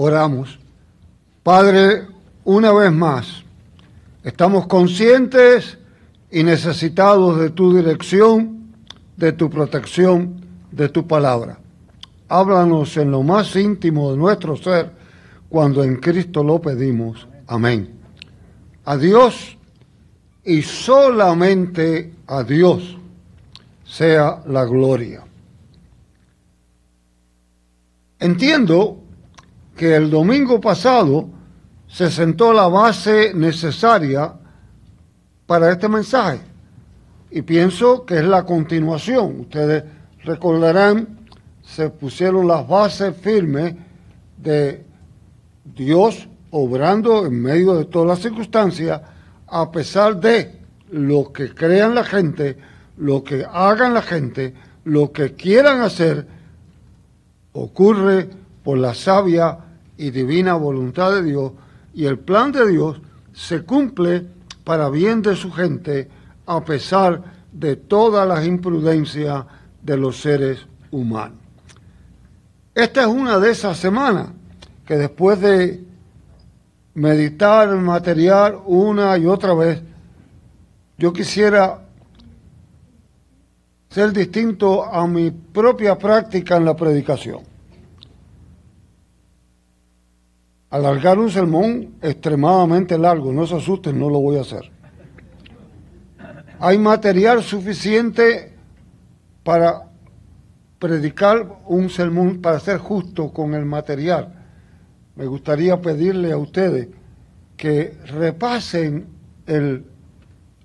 Oramos. Padre, una vez más, estamos conscientes y necesitados de tu dirección, de tu protección, de tu palabra. Háblanos en lo más íntimo de nuestro ser cuando en Cristo lo pedimos. Amén. A Dios y solamente a Dios sea la gloria. Entiendo que el domingo pasado se sentó la base necesaria para este mensaje y pienso que es la continuación. Ustedes recordarán, se pusieron las bases firmes de Dios obrando en medio de todas las circunstancias, a pesar de lo que crean la gente, lo que hagan la gente, lo que quieran hacer, ocurre por la sabia y divina voluntad de Dios y el plan de Dios se cumple para bien de su gente a pesar de todas las imprudencias de los seres humanos. Esta es una de esas semanas que después de meditar el material una y otra vez, yo quisiera ser distinto a mi propia práctica en la predicación. Alargar un sermón extremadamente largo, no se asusten, no lo voy a hacer. Hay material suficiente para predicar un sermón, para ser justo con el material. Me gustaría pedirle a ustedes que repasen el,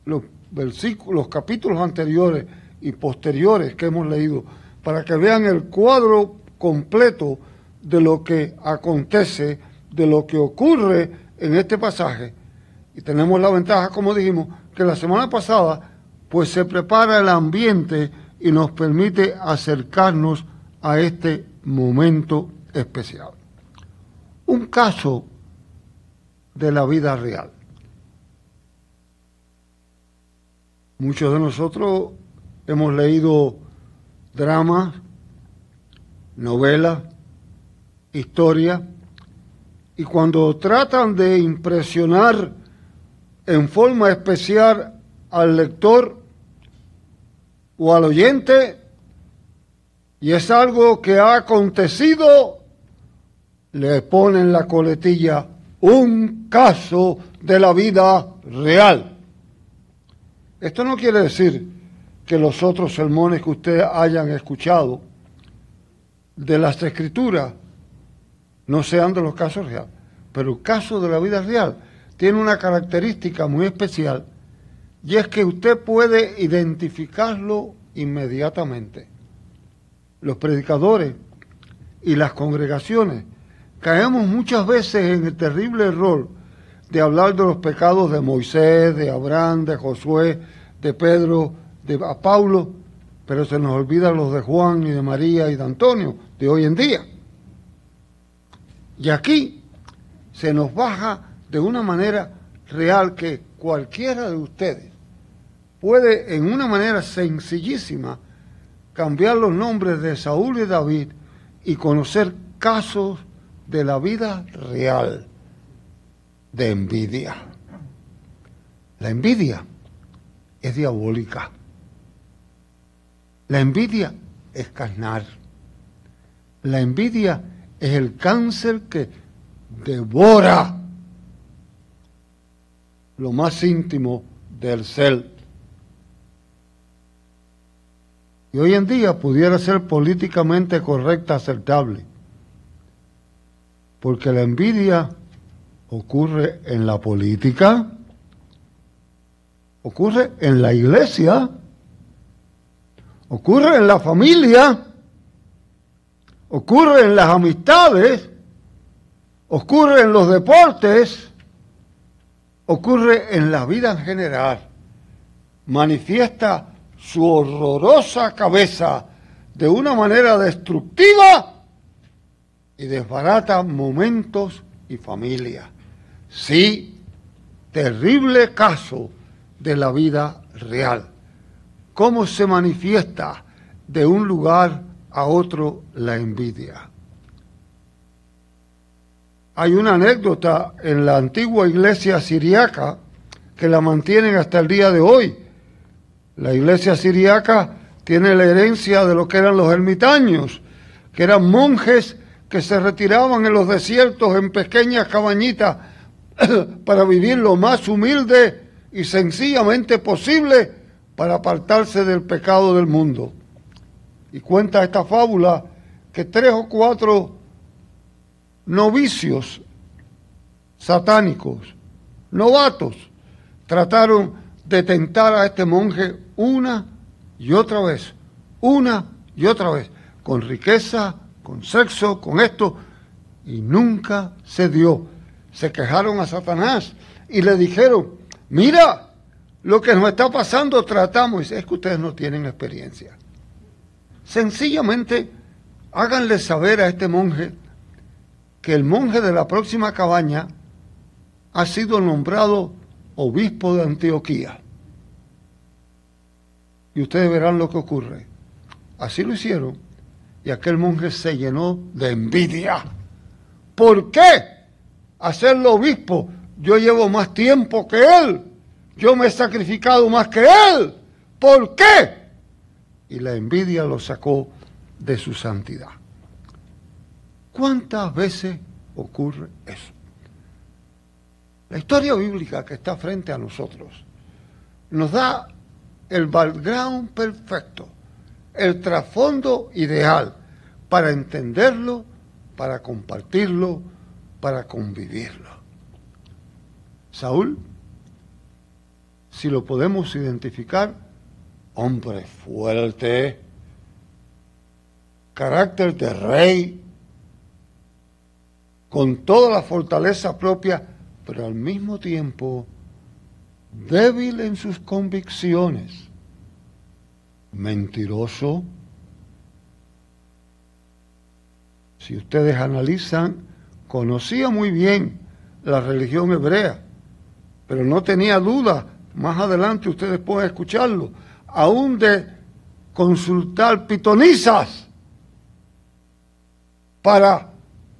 los versículos, los capítulos anteriores y posteriores que hemos leído, para que vean el cuadro completo de lo que acontece de lo que ocurre en este pasaje. Y tenemos la ventaja, como dijimos, que la semana pasada pues se prepara el ambiente y nos permite acercarnos a este momento especial. Un caso de la vida real. Muchos de nosotros hemos leído dramas, novelas, historias, y cuando tratan de impresionar en forma especial al lector o al oyente, y es algo que ha acontecido, le ponen la coletilla un caso de la vida real. Esto no quiere decir que los otros sermones que ustedes hayan escuchado de las escrituras no sean de los casos reales. Pero el caso de la vida real tiene una característica muy especial y es que usted puede identificarlo inmediatamente. Los predicadores y las congregaciones caemos muchas veces en el terrible error de hablar de los pecados de Moisés, de Abraham, de Josué, de Pedro, de Paulo, pero se nos olvidan los de Juan y de María y de Antonio de hoy en día. Y aquí se nos baja de una manera real que cualquiera de ustedes puede en una manera sencillísima cambiar los nombres de Saúl y David y conocer casos de la vida real de envidia. La envidia es diabólica. La envidia es carnal. La envidia es el cáncer que devora lo más íntimo del ser. Y hoy en día pudiera ser políticamente correcta, aceptable, porque la envidia ocurre en la política, ocurre en la iglesia, ocurre en la familia, ocurre en las amistades, ocurre en los deportes, ocurre en la vida en general. Manifiesta su horrorosa cabeza de una manera destructiva y desbarata momentos y familia. Sí, terrible caso de la vida real. ¿Cómo se manifiesta de un lugar a otro la envidia. hay una anécdota en la antigua iglesia siriaca que la mantienen hasta el día de hoy. La iglesia siriaca tiene la herencia de lo que eran los ermitaños, que eran monjes que se retiraban en los desiertos en pequeñas cabañitas para vivir lo más humilde y sencillamente posible para apartarse del pecado del mundo. Y cuenta esta fábula que tres o cuatro novicios satánicos, novatos, trataron de tentar a este monje una y otra vez, una y otra vez, con riqueza, con sexo, con esto, y nunca se dio. Se quejaron a Satanás y le dijeron, mira, lo que nos está pasando tratamos, es que ustedes no tienen experiencia. Sencillamente, háganle saber a este monje que el monje de la próxima cabaña ha sido nombrado obispo de Antioquía. Y ustedes verán lo que ocurre. Así lo hicieron y aquel monje se llenó de envidia. ¿Por qué? Hacerlo obispo. Yo llevo más tiempo que él. Yo me he sacrificado más que él. ¿Por qué? Y la envidia lo sacó de su santidad. ¿Cuántas veces ocurre eso? La historia bíblica que está frente a nosotros nos da el background perfecto el trasfondo ideal para entenderlo, para compartirlo, para convivirlo. Saúl, si lo podemos identificar, hombre fuerte, carácter de rey, con toda la fortaleza propia, pero al mismo tiempo débil en sus convicciones mentiroso. Si ustedes analizan, conocía muy bien la religión hebrea, pero no tenía duda, más adelante ustedes pueden escucharlo, aún de consultar pitonizas para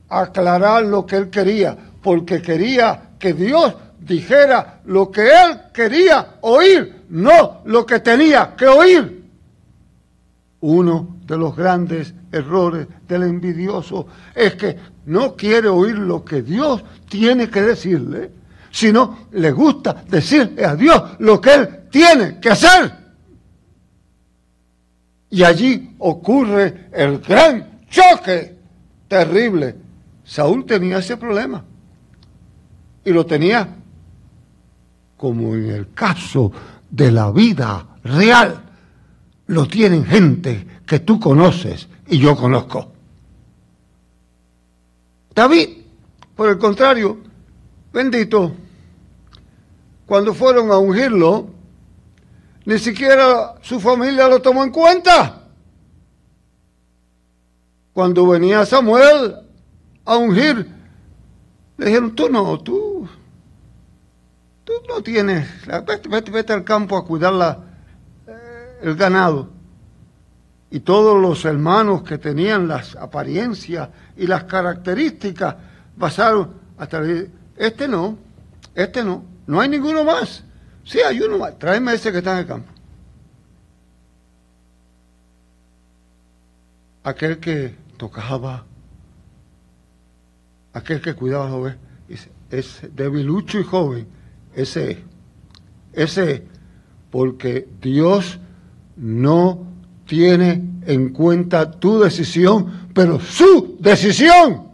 aclarar lo que él quería, porque quería que Dios dijera lo que él quería oír, no lo que tenía que oír. Uno de los grandes errores del envidioso es que no quiere oír lo que Dios tiene que decirle, sino le gusta decirle a Dios lo que Él tiene que hacer. Y allí ocurre el gran choque terrible. Saúl tenía ese problema. Y lo tenía como en el caso de la vida real lo tienen gente que tú conoces y yo conozco. David, por el contrario, bendito, cuando fueron a ungirlo, ni siquiera su familia lo tomó en cuenta. Cuando venía Samuel a ungir, le dijeron, tú no, tú, tú no tienes, vete, vete, vete al campo a cuidar la, el ganado. Y todos los hermanos que tenían las apariencias y las características pasaron hasta este no, este no, no hay ninguno más. Sí, hay uno más, tráeme ese que está en el campo. Aquel que tocaba, aquel que cuidaba a los ovejas, es debilucho y joven, ese es, ese es, porque Dios no tiene en cuenta tu decisión, pero su decisión.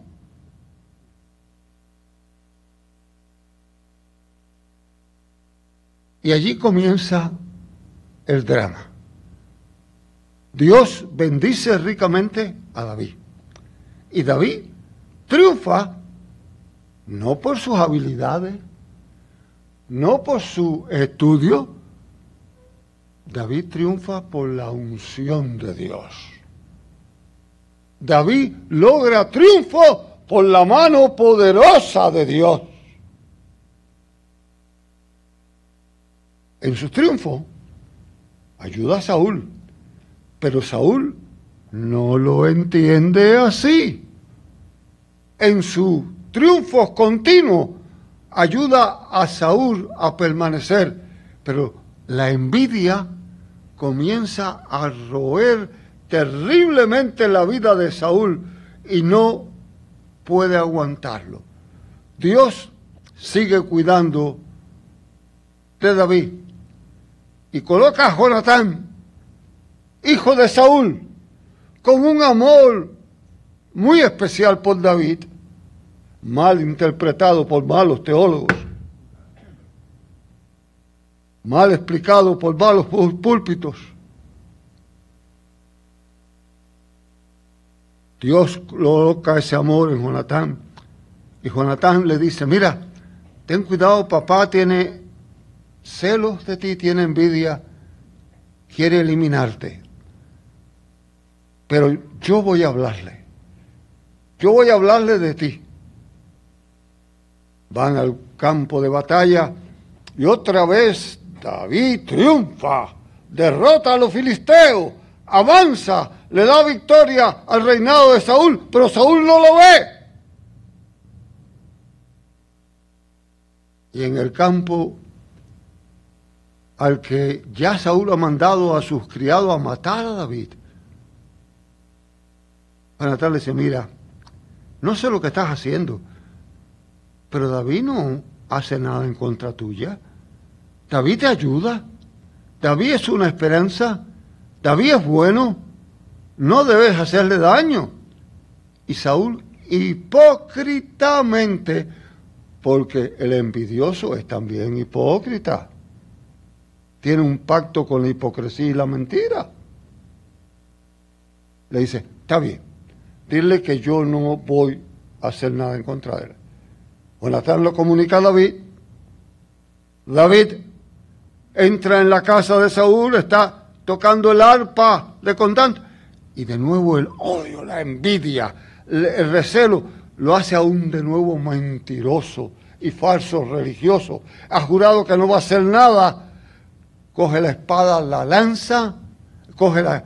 Y allí comienza el drama. Dios bendice ricamente a David. Y David triunfa no por sus habilidades, no por su estudio, David triunfa por la unción de Dios. David logra triunfo por la mano poderosa de Dios. En su triunfo ayuda a Saúl, pero Saúl no lo entiende así. En su triunfos continuos ayuda a Saúl a permanecer, pero la envidia comienza a roer terriblemente la vida de Saúl y no puede aguantarlo. Dios sigue cuidando de David y coloca a Jonatán, hijo de Saúl, con un amor muy especial por David, mal interpretado por malos teólogos, mal explicado por malos púlpitos. Dios coloca ese amor en Jonatán. Y Jonatán le dice, mira, ten cuidado, papá tiene celos de ti, tiene envidia, quiere eliminarte. Pero yo voy a hablarle. Yo voy a hablarle de ti. Van al campo de batalla y otra vez David triunfa, derrota a los filisteos, avanza, le da victoria al reinado de Saúl, pero Saúl no lo ve. Y en el campo al que ya Saúl ha mandado a sus criados a matar a David, Jonatán le dice, mira, no sé lo que estás haciendo, pero David no hace nada en contra tuya. David te ayuda. David es una esperanza. David es bueno. No debes hacerle daño. Y Saúl hipócritamente, porque el envidioso es también hipócrita. Tiene un pacto con la hipocresía y la mentira. Le dice, está bien, dile que yo no voy a hacer nada en contra de él. Jonatán lo comunica a David. David entra en la casa de Saúl, está tocando el arpa de contante. Y de nuevo el odio, la envidia, el recelo, lo hace aún de nuevo mentiroso y falso religioso. Ha jurado que no va a hacer nada. Coge la espada, la lanza, coge la,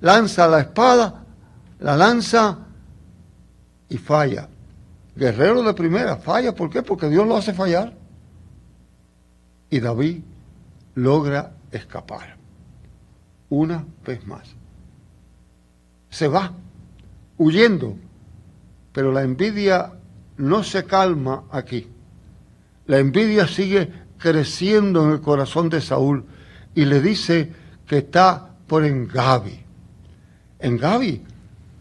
lanza la espada, la lanza y falla. Guerrero de primera, falla. ¿Por qué? Porque Dios lo hace fallar. Y David logra escapar. Una vez más. Se va, huyendo. Pero la envidia no se calma aquí. La envidia sigue creciendo en el corazón de Saúl y le dice que está por Engavi. Engavi,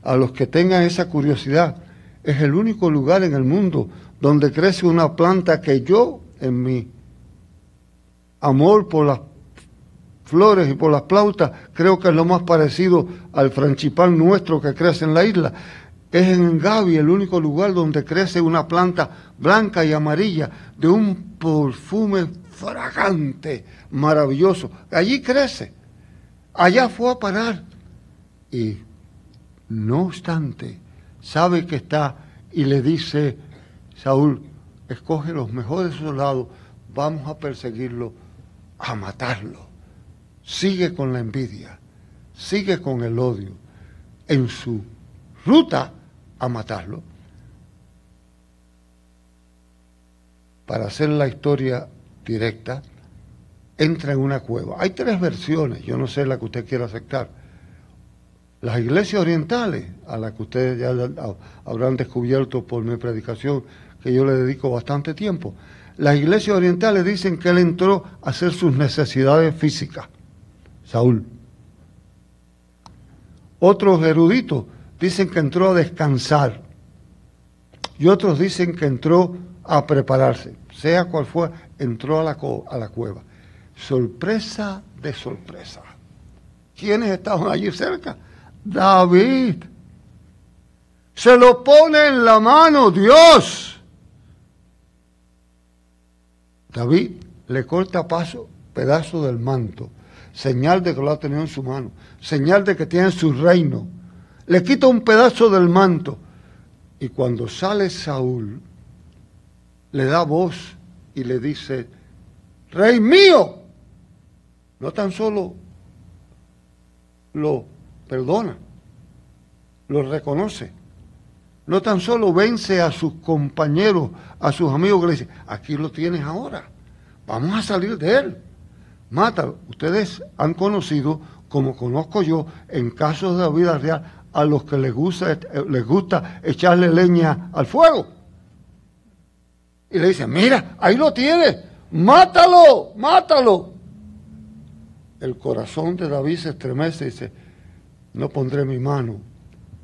a los que tengan esa curiosidad, es el único lugar en el mundo donde crece una planta que yo, en mi amor por las flores y por las plautas, creo que es lo más parecido al franchipán nuestro que crece en la isla. Es en Gavi el único lugar donde crece una planta blanca y amarilla de un perfume fragante, maravilloso. Allí crece. Allá fue a parar. Y no obstante, sabe que está y le dice, Saúl, escoge los mejores soldados, vamos a perseguirlo, a matarlo. Sigue con la envidia, sigue con el odio en su ruta a matarlo. Para hacer la historia directa, entra en una cueva. Hay tres versiones, yo no sé la que usted quiera aceptar las iglesias orientales, a las que ustedes ya habrán descubierto por mi predicación, que yo le dedico bastante tiempo, las iglesias orientales dicen que él entró a hacer sus necesidades físicas, Saúl. Otros eruditos dicen que entró a descansar y otros dicen que entró a prepararse. Sea cual fuera, entró a la, a la cueva. Sorpresa de sorpresa. ¿Quiénes estaban allí cerca? David. Se lo pone en la mano Dios. David le corta paso pedazo del manto, señal de que lo ha tenido en su mano, señal de que tiene su reino. Le quita un pedazo del manto. Y cuando sale Saúl, le da voz y le dice, Rey mío, no tan solo lo perdona, lo reconoce, no tan solo vence a sus compañeros, a sus amigos que le dicen, aquí lo tienes ahora, vamos a salir de él. Mátalo. Ustedes han conocido, como conozco yo, en casos de la vida real, a los que les gusta, les gusta echarle leña al fuego. Y le dicen, mira, ahí lo tienes, mátalo, mátalo. El corazón de David se estremece y dice, no pondré mi mano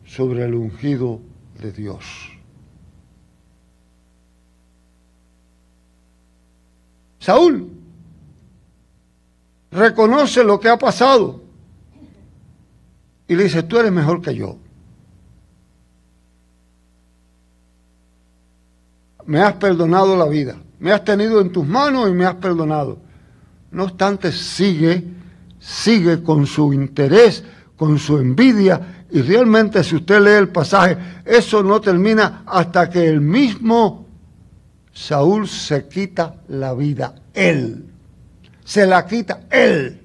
sobre el ungido de Dios. Saúl reconoce lo que ha pasado y le dice, tú eres mejor que yo. Me has perdonado la vida, me has tenido en tus manos y me has perdonado. No obstante, sigue, sigue con su interés, con su envidia y realmente si usted lee el pasaje, eso no termina hasta que el mismo Saúl se quita la vida, él. Se la quita él.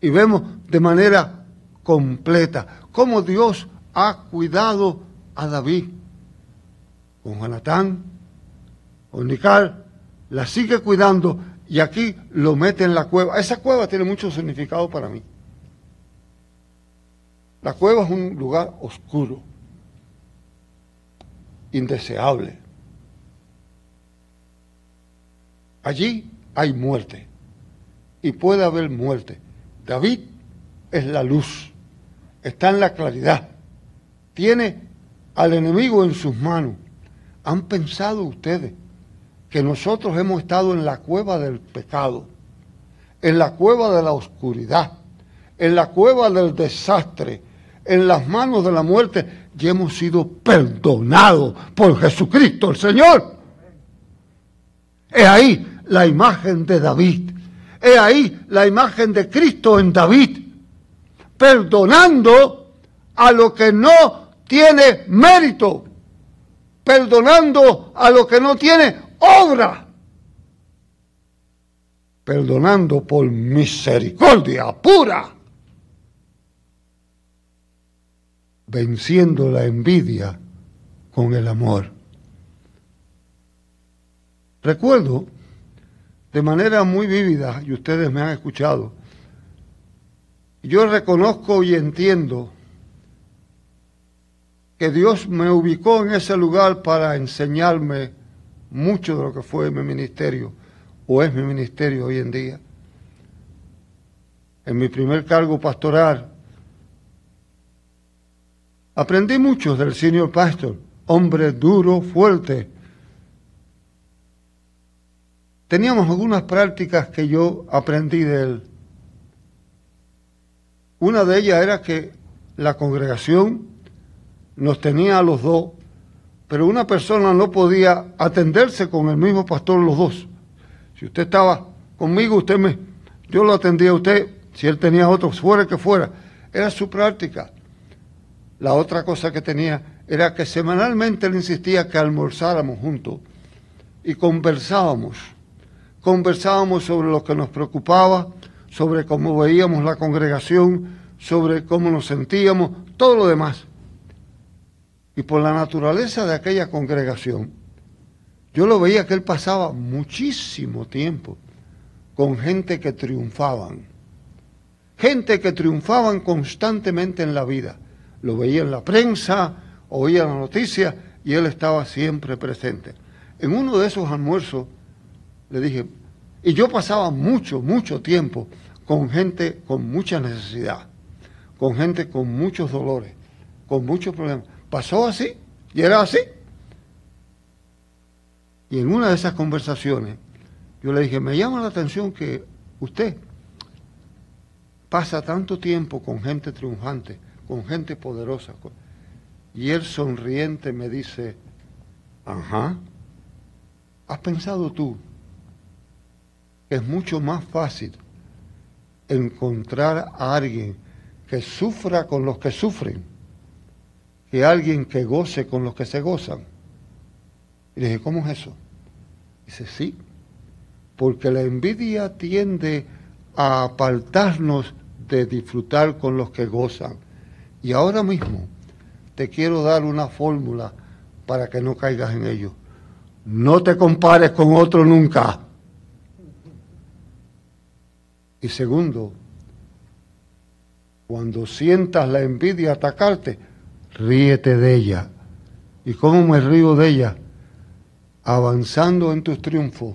Y vemos de manera completa cómo Dios ha cuidado a David. Con Jonatán, con Nical, la sigue cuidando y aquí lo mete en la cueva. Esa cueva tiene mucho significado para mí. La cueva es un lugar oscuro, indeseable. Allí hay muerte y puede haber muerte. David es la luz, está en la claridad, tiene al enemigo en sus manos. ¿Han pensado ustedes que nosotros hemos estado en la cueva del pecado, en la cueva de la oscuridad, en la cueva del desastre, en las manos de la muerte y hemos sido perdonados por Jesucristo el Señor. Es ahí la imagen de David. Es ahí la imagen de Cristo en David. Perdonando a lo que no tiene mérito. Perdonando a lo que no tiene obra. Perdonando por misericordia pura. venciendo la envidia con el amor. Recuerdo de manera muy vívida, y ustedes me han escuchado, yo reconozco y entiendo que Dios me ubicó en ese lugar para enseñarme mucho de lo que fue mi ministerio, o es mi ministerio hoy en día. En mi primer cargo pastoral, Aprendí mucho del señor pastor, hombre duro, fuerte. Teníamos algunas prácticas que yo aprendí de él. Una de ellas era que la congregación nos tenía a los dos, pero una persona no podía atenderse con el mismo pastor los dos. Si usted estaba conmigo, usted me, yo lo atendía a usted, si él tenía otro, fuera que fuera. Era su práctica. La otra cosa que tenía era que semanalmente le insistía que almorzáramos juntos y conversábamos. Conversábamos sobre lo que nos preocupaba, sobre cómo veíamos la congregación, sobre cómo nos sentíamos, todo lo demás. Y por la naturaleza de aquella congregación, yo lo veía que él pasaba muchísimo tiempo con gente que triunfaban, gente que triunfaban constantemente en la vida lo veía en la prensa, oía la noticia y él estaba siempre presente. En uno de esos almuerzos le dije, y yo pasaba mucho, mucho tiempo con gente con mucha necesidad, con gente con muchos dolores, con muchos problemas. Pasó así y era así. Y en una de esas conversaciones yo le dije, me llama la atención que usted pasa tanto tiempo con gente triunfante con gente poderosa. Y él sonriente me dice, ajá, ¿has pensado tú que es mucho más fácil encontrar a alguien que sufra con los que sufren que alguien que goce con los que se gozan? Y le dije, ¿cómo es eso? Dice, sí, porque la envidia tiende a apartarnos de disfrutar con los que gozan y ahora mismo te quiero dar una fórmula para que no caigas en ello. No te compares con otro nunca. Y segundo, cuando sientas la envidia atacarte, ríete de ella. ¿Y cómo me río de ella? Avanzando en tus triunfos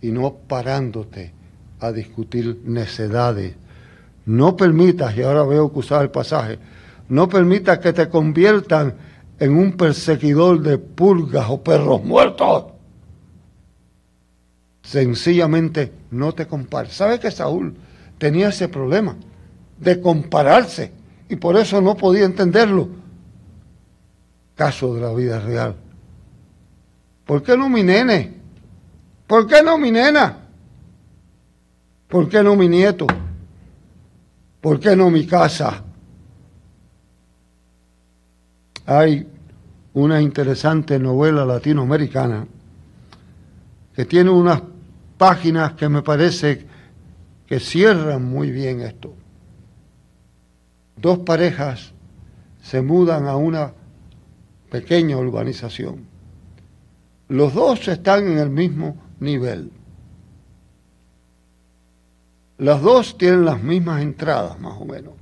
y no parándote a discutir necedades. No permitas, y ahora veo que usar el pasaje, no permitas que te conviertan en un perseguidor de pulgas o perros muertos. Sencillamente no te compares. ¿Sabe que Saúl tenía ese problema de compararse y por eso no podía entenderlo? Caso de la vida real. ¿Por qué no mi nene? ¿Por qué no mi nena? ¿Por qué no mi nieto? ¿Por qué no mi casa? Hay una interesante novela latinoamericana que tiene unas páginas que me parece que cierran muy bien esto. Dos parejas se mudan a una pequeña urbanización. Los dos están en el mismo nivel. Las dos tienen las mismas entradas, más o menos.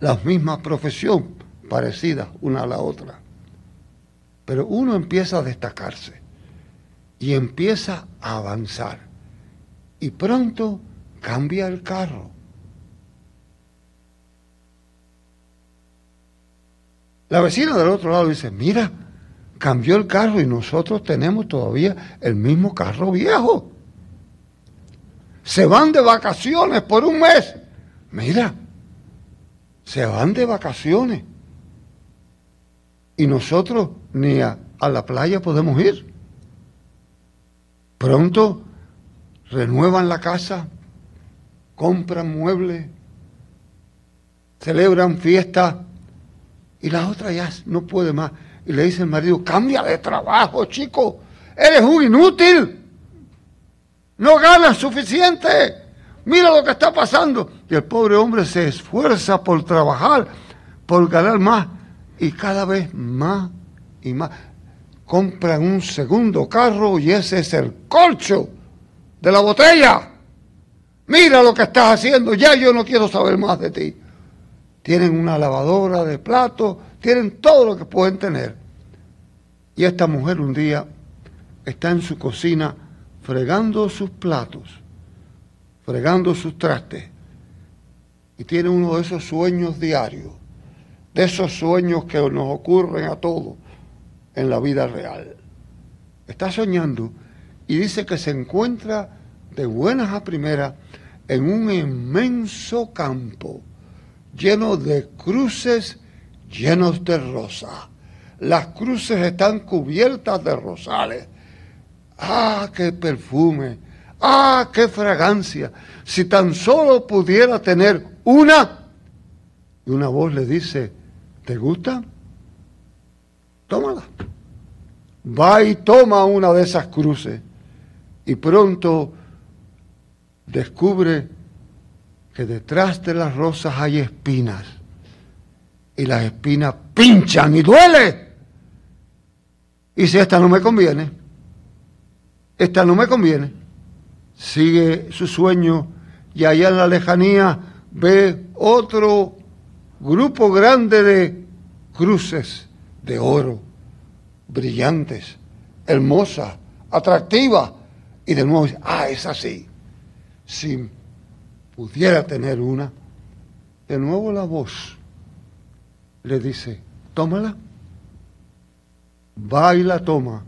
Las mismas profesión, parecidas una a la otra. Pero uno empieza a destacarse y empieza a avanzar. Y pronto cambia el carro. La vecina del otro lado dice, mira, cambió el carro y nosotros tenemos todavía el mismo carro viejo. Se van de vacaciones por un mes. Mira, se van de vacaciones y nosotros ni a, la playa podemos ir. Pronto renuevan la casa, compran muebles, celebran fiestas y la otra ya no puede más. Y le dice el marido, cambia de trabajo, chico, eres un inútil, no ganas suficiente, mira lo que está pasando. Y el pobre hombre se esfuerza por trabajar, por ganar más y cada vez más y más. Compran un segundo carro y ese es el colcho de la botella. Mira lo que estás haciendo, ya yo no quiero saber más de ti. Tienen una lavadora de platos, tienen todo lo que pueden tener. Y esta mujer un día está en su cocina fregando sus platos, fregando sus trastes, y tiene uno de esos sueños diarios de esos sueños que nos ocurren a todos en la vida real. Está soñando y dice que se encuentra de buenas a primeras en un inmenso campo lleno de cruces llenos de rosa. Las cruces están cubiertas de rosales. ¡Ah, qué perfume! ¡Ah, qué fragancia! Si tan solo pudiera tener una. Y una voz le dice, ¿Te gusta? Tómala. Va y toma una de esas cruces y pronto descubre que detrás de las rosas hay espinas y las espinas pinchan y duele. Y si esta no me conviene, esta no me conviene, sigue su sueño y allá en la lejanía ve otro grupo grande de cruces de oro, brillantes, hermosas, atractivas. Y de nuevo ah, es así. Si pudiera tener una, de nuevo la voz le dice, tómala. Va y la toma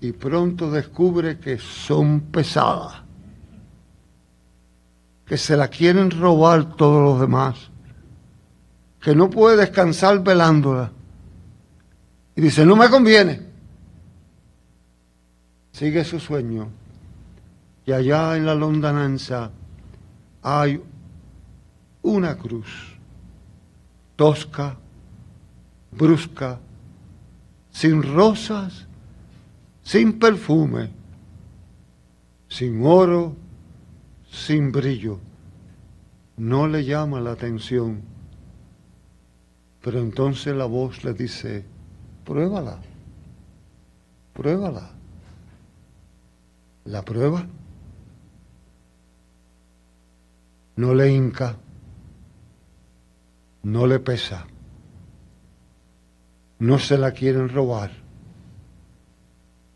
y pronto descubre que son pesadas, que se la quieren robar todos los demás que no puede descansar velándola. Y dice, no me conviene. Sigue su sueño. Y allá en la londananza hay una cruz, tosca, brusca, sin rosas, sin perfume, sin oro, sin brillo. No le llama la atención Pero entonces la voz le dice, pruébala, pruébala. La prueba no le hinca, no le pesa, no se la quieren robar,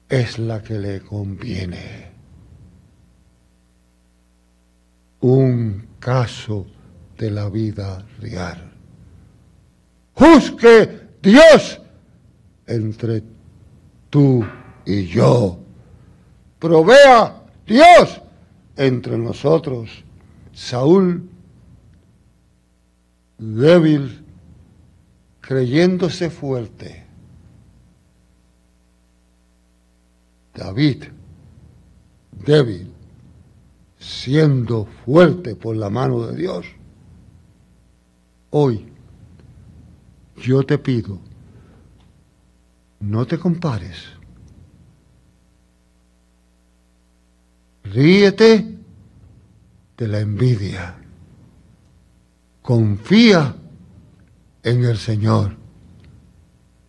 es la que le conviene. Un caso de la vida real. Juzgue Dios entre tú y yo. Provea Dios entre nosotros. Saúl, débil, creyéndose fuerte. David, débil, siendo fuerte por la mano de Dios. Hoy yo te pido, no te compares. Ríete de la envidia. Confía en el Señor.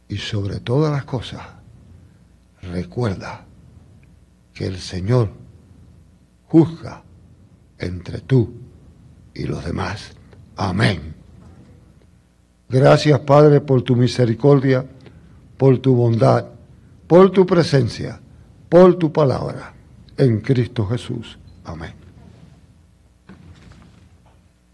Y sobre todas las cosas, recuerda que el Señor juzga entre tú y los demás. Amén. Gracias, Padre, por tu misericordia, por tu bondad, por tu presencia, por tu palabra. En Cristo Jesús. Amén.